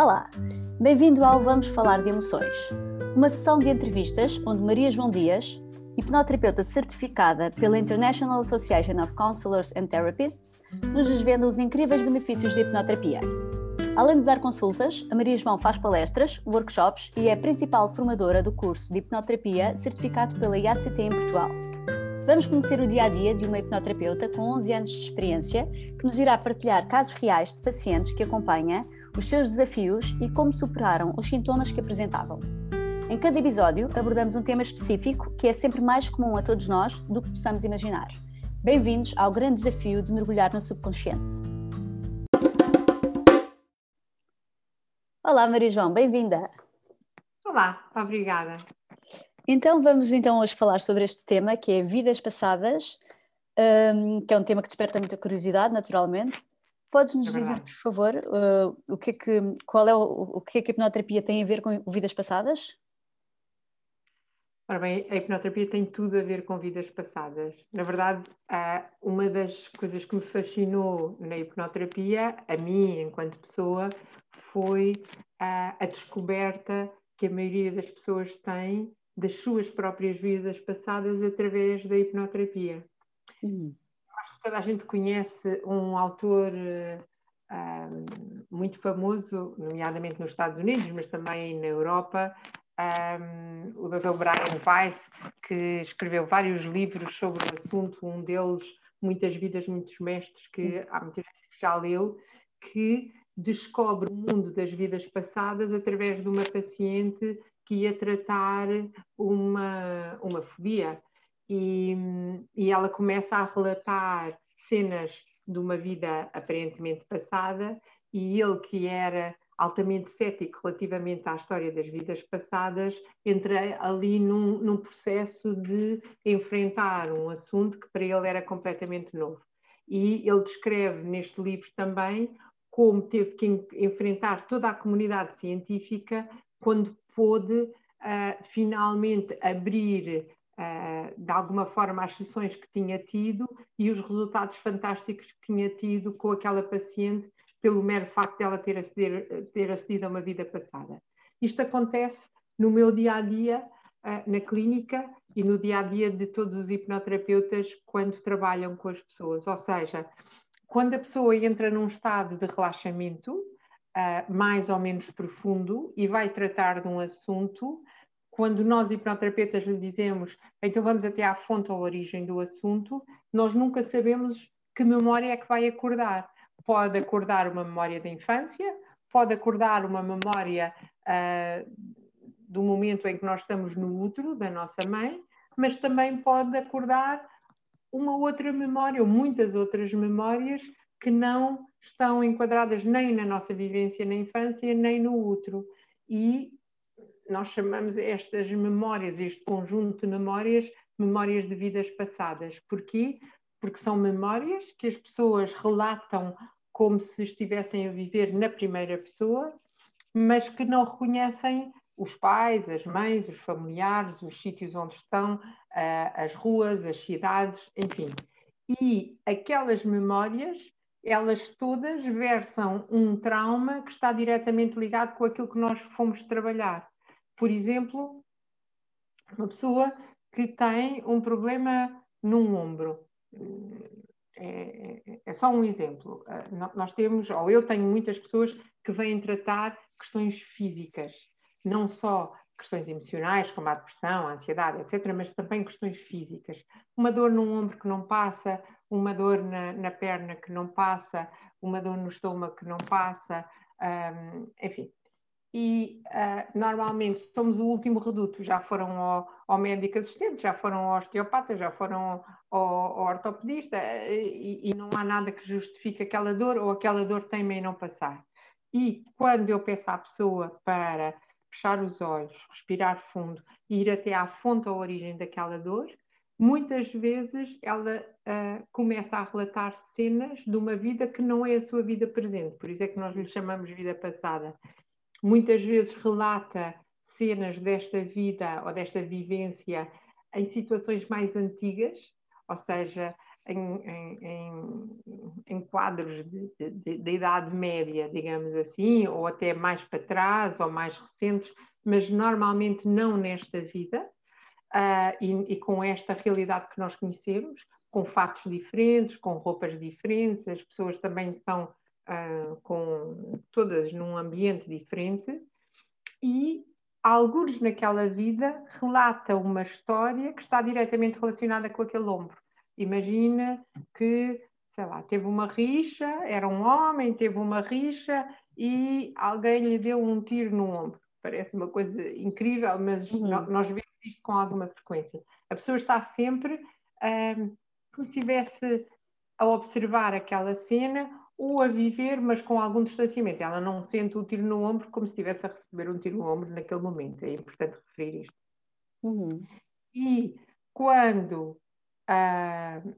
Olá, bem-vindo ao Vamos Falar de Emoções, uma sessão de entrevistas onde Maria João Dias, hipnoterapeuta certificada pela International Association of Counselors and Therapists, nos desvenda os incríveis benefícios da hipnoterapia. Além de dar consultas, a Maria João faz palestras, workshops e é a principal formadora do curso de hipnoterapia certificado pela IACT em Portugal. Vamos conhecer o dia a dia de uma hipnoterapeuta com 11 anos de experiência que nos irá partilhar casos reais de pacientes que acompanha, os seus desafios e como superaram os sintomas que apresentavam. Em cada episódio abordamos um tema específico que é sempre mais comum a todos nós do que possamos imaginar. Bem-vindos ao grande desafio de mergulhar no subconsciente. Olá Maria João, bem-vinda. Olá, obrigada. Então vamos então hoje falar sobre este tema que é vidas passadas, um, que é um tema que desperta muita curiosidade, naturalmente. Podes nos é dizer, por favor, uh, o que é que, qual é o, o que é que a hipnoterapia tem a ver com vidas passadas? Ora bem, a hipnoterapia tem tudo a ver com vidas passadas. Na verdade, uma das coisas que me fascinou na hipnoterapia, a mim enquanto pessoa, foi a descoberta que a maioria das pessoas tem das suas próprias vidas passadas através da hipnoterapia. Uhum. Que toda a gente conhece um autor uh, muito famoso, nomeadamente nos Estados Unidos, mas também na Europa, um, o Dr. Brian Weiss, que escreveu vários livros sobre o assunto, um deles, Muitas Vidas, Muitos Mestres, que há muita gente que já leu, que descobre o mundo das vidas passadas através de uma paciente que ia tratar uma, uma fobia. E, e ela começa a relatar cenas de uma vida aparentemente passada, e ele, que era altamente cético relativamente à história das vidas passadas, entra ali num, num, processo de enfrentar um assunto que para ele era completamente novo. E ele descreve neste livro também como teve que enfrentar toda a comunidade científica quando pôde uh, finalmente abrir uh, de alguma forma as sessões que tinha tido e os resultados fantásticos que tinha tido com aquela paciente pelo mero facto de ela ter, aceder, ter acedido a uma vida passada. Isto acontece no meu dia a dia uh, na clínica e no dia a dia de todos os hipnoterapeutas quando trabalham com as pessoas. Ou seja, quando a pessoa entra num estado de relaxamento, uh, mais ou menos profundo e vai tratar de um assunto, quando nós hipnoterapeutas lhe dizemos, então vamos até à fonte ou origem do assunto, nós nunca sabemos que memória é que vai acordar. Pode acordar uma memória da infância, pode acordar uma memória uh, do momento em que nós estamos no útero da nossa mãe, mas também pode acordar uma outra memória, ou muitas outras memórias que não estão enquadradas nem na nossa vivência na infância, nem no útero. E nós chamamos estas memórias, este conjunto de memórias, memórias de vidas passadas. Porquê? Porque são memórias que as pessoas relatam como se estivessem a viver na primeira pessoa, mas que não reconhecem os pais, as mães, os familiares, os sítios onde estão, as ruas, as cidades, enfim. E aquelas memórias elas todas versam um trauma que está diretamente ligado com aquilo que nós fomos trabalhar. Por exemplo, uma pessoa que tem um problema num ombro. É, é, é só um exemplo. Ah, nós temos, ou eu tenho muitas pessoas que vêm tratar questões físicas, não só questões emocionais, como a depressão, a ansiedade, etc., mas também questões físicas. Uma dor num ombro que não passa, uma dor na, na perna que não passa, uma dor no estômago que não passa, um, enfim. E uh, normalmente somos o último reduto, já foram ao, ao, médico assistente, já foram ao osteopata, já foram ao, ao ortopedista e, e não há nada que justifique aquela dor ou aquela dor teima em não passar. E quando eu peço à pessoa para fechar os olhos, respirar fundo e ir até à fonte ou origem daquela dor, muitas vezes ela uh, começa a relatar cenas de uma vida que não é a sua vida presente, por isso é que nós lhe chamamos vida passada. Muitas vezes relata cenas desta vida ou desta vivência em situações mais antigas, ou seja, em, em, em quadros da idade média, digamos assim, ou até mais para trás ou mais recentes, mas normalmente não nesta vida uh, e, e com esta realidade que nós conhecemos, com fatos diferentes, com roupas diferentes, as pessoas também estão uh, com todas num ambiente diferente e alguns naquela vida relata uma história que está diretamente relacionada com aquele ombro. Imagina que, sei lá, teve uma rixa, era um homem, teve uma rixa e alguém lhe deu um tiro no ombro. Parece uma coisa incrível, mas uhum. nós vemos isto com alguma frequência. A pessoa está sempre um, como se estivesse a observar aquela cena ou a viver, mas com algum distanciamento. Ela não sente o tiro no ombro como se estivesse a receber um tiro no ombro naquele momento. É importante referir isto. Uhum. E quando uh,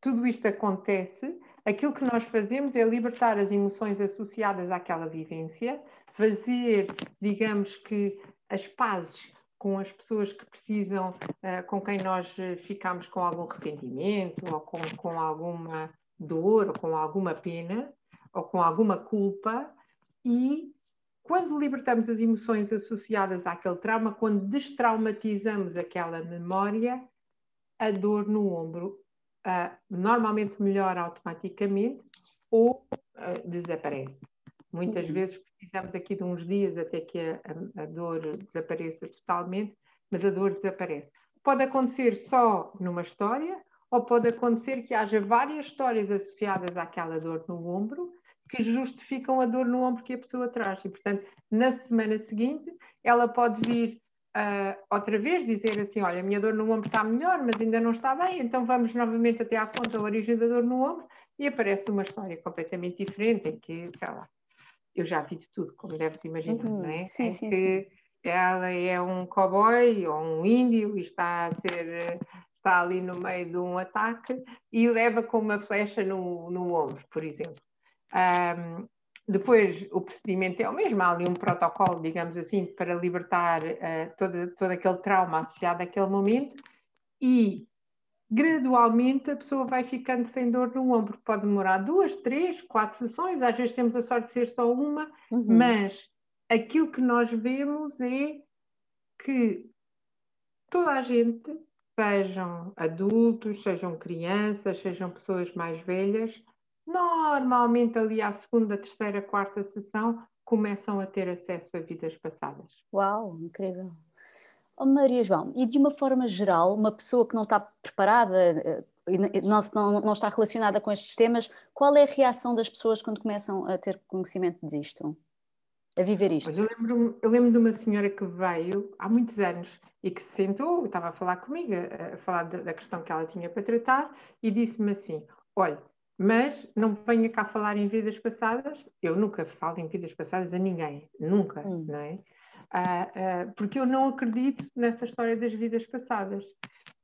tudo isto acontece, aquilo que nós fazemos é libertar as emoções associadas àquela vivência, fazer, digamos que, as pazes com as pessoas que precisam, uh, com quem nós ficamos com algum ressentimento ou com, com alguma dor, ou com alguma pena, ou com alguma culpa, e quando libertamos as emoções associadas àquele trauma, quando destraumatizamos aquela memória, a dor no ombro uh, normalmente melhora automaticamente ou uh, desaparece. Muitas uhum. vezes precisamos aqui de uns dias até que a, a, a dor desapareça totalmente, mas a dor desaparece. Pode acontecer só numa história, ou pode acontecer que haja várias histórias associadas àquela dor no ombro que justificam a dor no ombro que a pessoa traz. E, portanto, na semana seguinte, ela pode vir uh, outra vez dizer assim: Olha, a minha dor no ombro está melhor, mas ainda não está bem, então vamos novamente até à fonte da origem da dor no ombro. E aparece uma história completamente diferente, em que, sei lá, eu já vi de tudo, como deve se imaginar, uhum, não é? Sim, em sim, que sim. ela é um cowboy ou um índio e está a ser está ali no meio de um ataque e leva com uma flecha no, no ombro, por exemplo. Um, depois, o procedimento é o mesmo, há ali um protocolo, digamos assim, para libertar uh, todo, todo aquele trauma associado àquele momento e gradualmente a pessoa vai ficando sem dor no ombro. Pode demorar duas, três, quatro sessões, às vezes temos a sorte de ser só uma, uhum. mas aquilo que nós vemos é que toda a gente sejam adultos, sejam crianças, sejam pessoas mais velhas, normalmente ali à segunda, terceira, quarta sessão começam a ter acesso a vidas passadas. Uau, incrível. Oh, Maria João, e de uma forma geral, uma pessoa que não está preparada eh, e não, não, não está relacionada com estes temas, qual é a reação das pessoas quando começam a ter conhecimento disto? A viver isto? eu lembro, eu lembro de uma senhora que veio há muitos anos e que se sentou, estava a falar comigo, a, falar da, da questão que ela tinha para tratar, e disse-me assim: Olha, mas não venha cá falar em vidas passadas. Eu nunca falo em vidas passadas a ninguém, nunca, hum. não é? Ah, ah, porque eu não acredito nessa história das vidas passadas.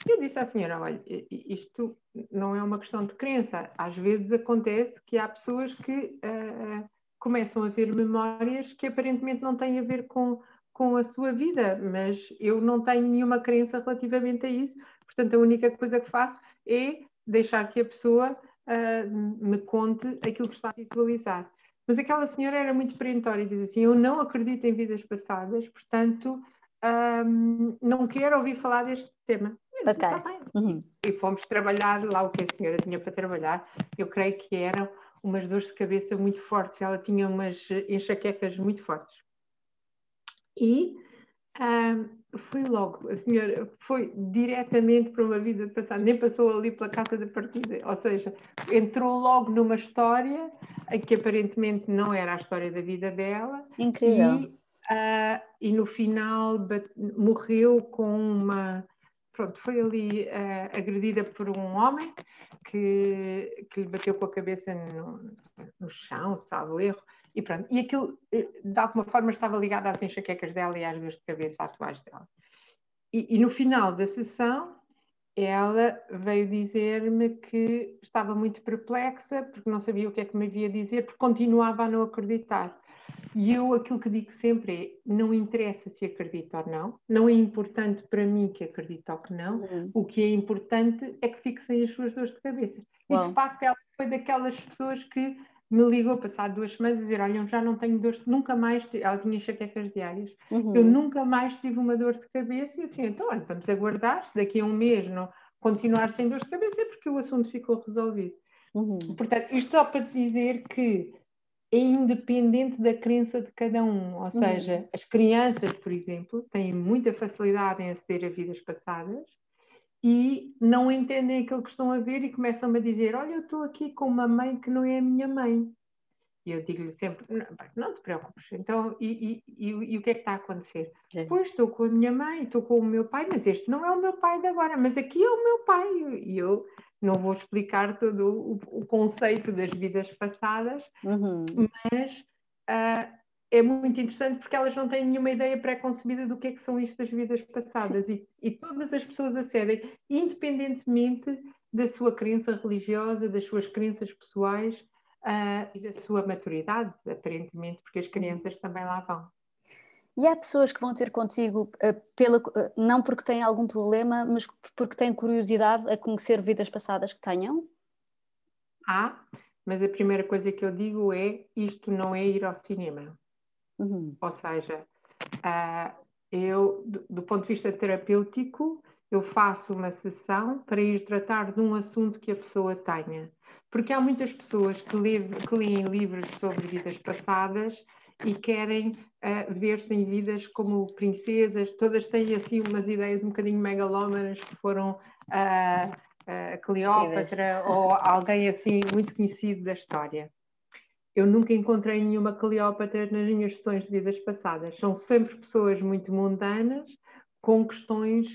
Eu disse à senhora: olha, isto não é uma questão de crença. Às vezes acontece que há pessoas que ah, começam a ver memórias que aparentemente não têm a ver com, com a sua vida, mas eu não tenho nenhuma crença relativamente a isso, portanto, a única coisa que faço é deixar que a pessoa uh, me conte aquilo que está a visualizar. Mas aquela senhora era muito perentória e diz assim: Eu não acredito em vidas passadas, portanto, um, não quero ouvir falar deste tema. Ok. Tá uhum. E fomos trabalhar lá o que a senhora tinha para trabalhar. Eu creio que eram umas dores de cabeça muito fortes, ela tinha umas enxaquecas muito fortes. E um, fui logo, a senhora foi diretamente para uma vida passada, nem passou ali pela casa da partida, ou seja, entrou logo numa história que aparentemente não era a história da vida dela. Incrível. E, uh, e no final morreu com uma. Pronto, foi ali uh, agredida por um homem que, que lhe bateu com a cabeça no, no chão, salvo erro, e pronto, e aquilo eh, de alguma forma estava ligado às enxaquecas dela e às dores de cabeça atuais dela. E, e no final da sessão, ela veio dizer-me que estava muito perplexa, porque não sabia o que é que me havia dizer, porque continuava a não acreditar. E eu aquilo que digo sempre é: não interessa se acredita ou não, não é importante para mim que acredita ou que não, uhum. o que é importante é que fixem as suas dores de cabeça. Uau. E de facto ela foi daquelas pessoas que me ligou passado duas semanas a dizer: Olha, já não tenho dor, nunca mais. Ela tinha enxaquecas diárias. Uhum. Eu nunca mais tive uma dor de cabeça. E eu disse: Então, olha, vamos aguardar. Se daqui a um mês não continuar sem dor de cabeça, é porque o assunto ficou resolvido. Uhum. Portanto, isto só para dizer que é independente da crença de cada um. Ou uhum. seja, uhum. as crianças, por exemplo, têm muita facilidade em aceder a vidas passadas e não entendem aquilo que estão a ver e começam-me a dizer: Olha, eu estou aqui com uma mãe que não é a minha mãe. E eu digo-lhe sempre: não, não, te preocupes, então, e, e, e, e, o que é que está a acontecer? É. Pois estou com a minha mãe, estou com o meu pai, mas este não é o meu pai de agora, mas aqui é o meu pai. E eu não vou explicar todo o, o conceito das vidas passadas, uhum. mas uh, é muito interessante porque elas não têm nenhuma ideia pré-concebida do que é que são isto das vidas passadas e, e, todas as pessoas acedem, independentemente da sua crença religiosa, das suas crenças pessoais uh, e da sua maturidade, aparentemente, porque as crianças também lá vão. E há pessoas que vão ter contigo uh, pela, uh, não porque têm algum problema, mas porque têm curiosidade a conhecer vidas passadas que tenham? Há, mas a primeira coisa que eu digo é isto não é ir ao cinema. Uhum. Ou seja, uh, eu, do, do, ponto de vista terapêutico, eu faço uma sessão para ir tratar de um assunto que a pessoa tenha. Porque há muitas pessoas que, que leem livros sobre vidas passadas e querem uh, ver-se em vidas como princesas, todas têm assim umas ideias um bocadinho megalómanas que foram uh, uh, Cleópatra ou alguém assim muito conhecido da história eu nunca encontrei nenhuma Cleópatra nas minhas sessões de vidas passadas. São sempre pessoas muito mundanas, com questões,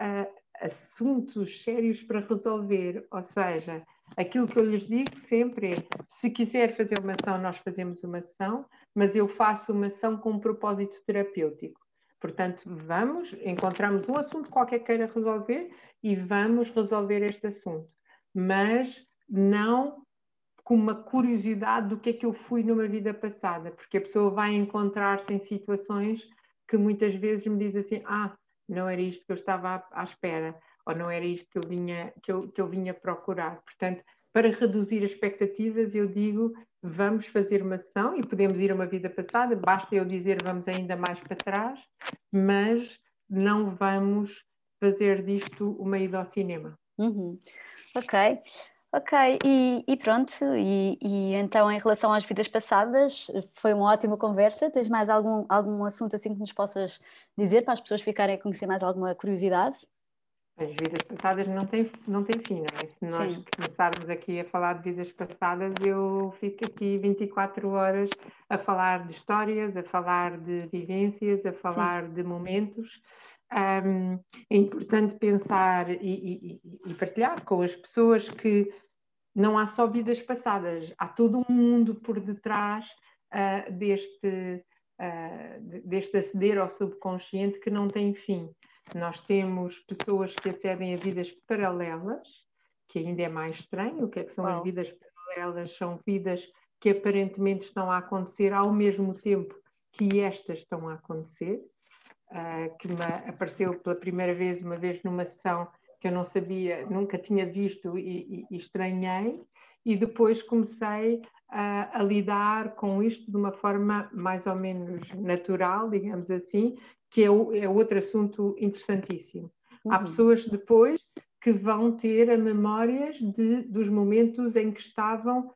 uh, assuntos sérios para resolver. Ou seja, aquilo que eu lhes digo sempre é: se quiser fazer uma ação, nós fazemos uma ação, mas eu faço uma ação com um propósito terapêutico. Portanto, vamos, encontramos um assunto qualquer que queira resolver e vamos resolver este assunto. Mas não com uma curiosidade do que é que eu fui numa vida passada, porque a pessoa vai encontrar-se em situações que muitas vezes me diz assim: ah, não era isto que eu estava à, à espera, ou não era isto que eu vinha, que eu, que eu vinha procurar. Portanto, para reduzir as expectativas, eu digo: vamos fazer uma ação e podemos ir a uma vida passada, basta eu dizer vamos ainda mais para trás, mas não vamos fazer disto uma ida ao cinema. Uhum. Ok. Ok, e, e pronto, e, e, então em relação às vidas passadas, foi uma ótima conversa. Tens mais algum, algum assunto assim que nos possas dizer para as pessoas ficarem a conhecer mais alguma curiosidade? As vidas passadas não têm, não têm fim, não é? Se nós Sim. começarmos aqui a falar de vidas passadas, eu fico aqui 24 horas a falar de histórias, a falar de vivências, a falar Sim. de momentos. Um, é importante pensar e, e, e, partilhar com as pessoas que não há só vidas passadas, há todo um mundo por detrás uh, deste, uh, deste aceder ao subconsciente que não tem fim. Nós temos pessoas que acedem a vidas paralelas, que ainda é mais estranho. O que é que são as vidas paralelas? São vidas que aparentemente estão a acontecer ao mesmo tempo que estas estão a acontecer. Uh, que me apareceu pela primeira vez, uma vez numa sessão que eu não sabia, nunca tinha visto e, e, e estranhei, e depois comecei a, a, lidar com isto de uma forma mais ou menos natural, digamos assim, que é, o, é outro assunto interessantíssimo. Uhum. Há pessoas depois que vão ter a memórias de, dos momentos em que estavam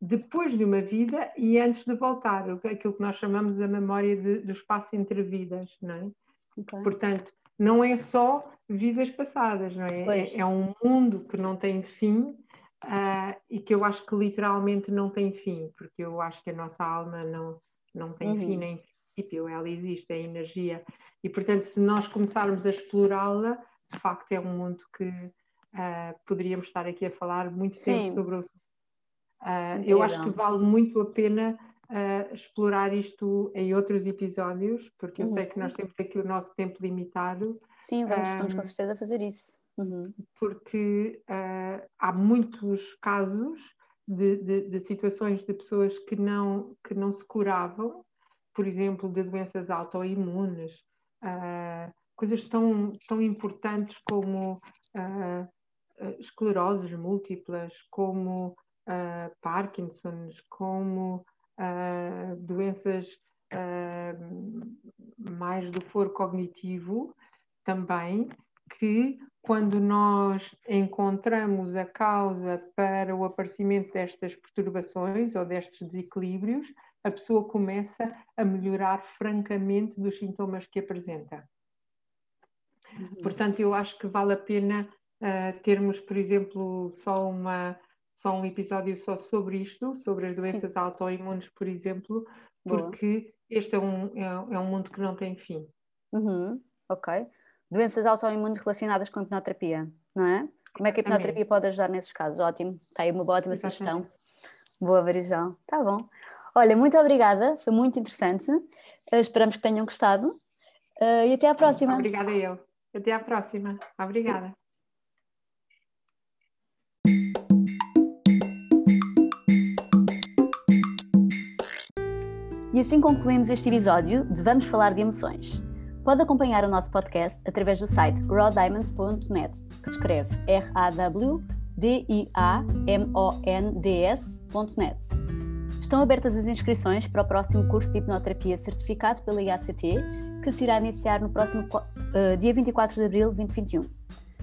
depois de uma vida e antes de voltar, aquilo que nós chamamos a memória de, do espaço entre vidas, não é? Okay. Portanto, não é só vidas passadas, não é? É, é, um mundo que não tem fim uh, e que eu acho que literalmente não tem fim, porque eu acho que a nossa alma não, não tem uhum. fim nem princípio, ela existe, é energia. E portanto, se nós começarmos a explorá-la, de facto é um mundo que uh, poderíamos estar aqui a falar muito Sim. tempo sobre o. Uh, eu acho que vale muito a pena uh, explorar isto em outros episódios, porque eu uhum. sei que nós temos aqui o nosso tempo limitado. Sim, vamos, um, vamos com certeza fazer isso. Uhum. Porque uh, há muitos casos de, de, de, situações de pessoas que não, que não se curavam por exemplo, de doenças autoimunes, coisas tão, tão importantes como escleroses múltiplas, como uh, Parkinson's, como doenças mais do foro cognitivo também, que quando nós encontramos a causa para o aparecimento destas perturbações ou destes desequilíbrios, a pessoa começa a melhorar francamente dos sintomas que apresenta. Uhum. Portanto, eu acho que vale a pena uh, termos, por exemplo, só, uma, só um episódio só sobre isto, sobre as doenças Sim. autoimunes, por exemplo, porque Boa. este é um, é, é, um mundo que não tem fim. Uhum. Ok. Doenças autoimunes relacionadas com hipnoterapia, não é? Como é que a hipnoterapia pode ajudar nesses casos? Ótimo, está aí uma boa ótima sugestão. Boa, Marijão. Tá bom. Olha, muito obrigada, foi muito interessante. Uh, esperamos que tenham gostado. Uh, e até à próxima. Obrigada eu. Até à próxima. Obrigada. E assim concluímos este episódio de Vamos Falar de Emoções. Pode acompanhar o nosso podcast através do site rawdiamonds.net, que se escreve R-A-W-D-I-A-M-O-N-D-S.net. Estão abertas as inscrições para o próximo curso de hipnoterapia certificado pela IACT, que se irá iniciar no próximo uh, dia 24 de abril de 2021.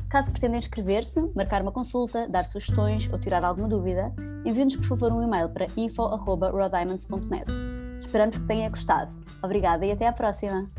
Caso pretenda inscrever-se, marcar uma consulta, dar sugestões ou tirar alguma dúvida, envie-nos por favor um e-mail para info.rawdiamonds.net. Esperamos que tenha gostado. Obrigada e até à próxima!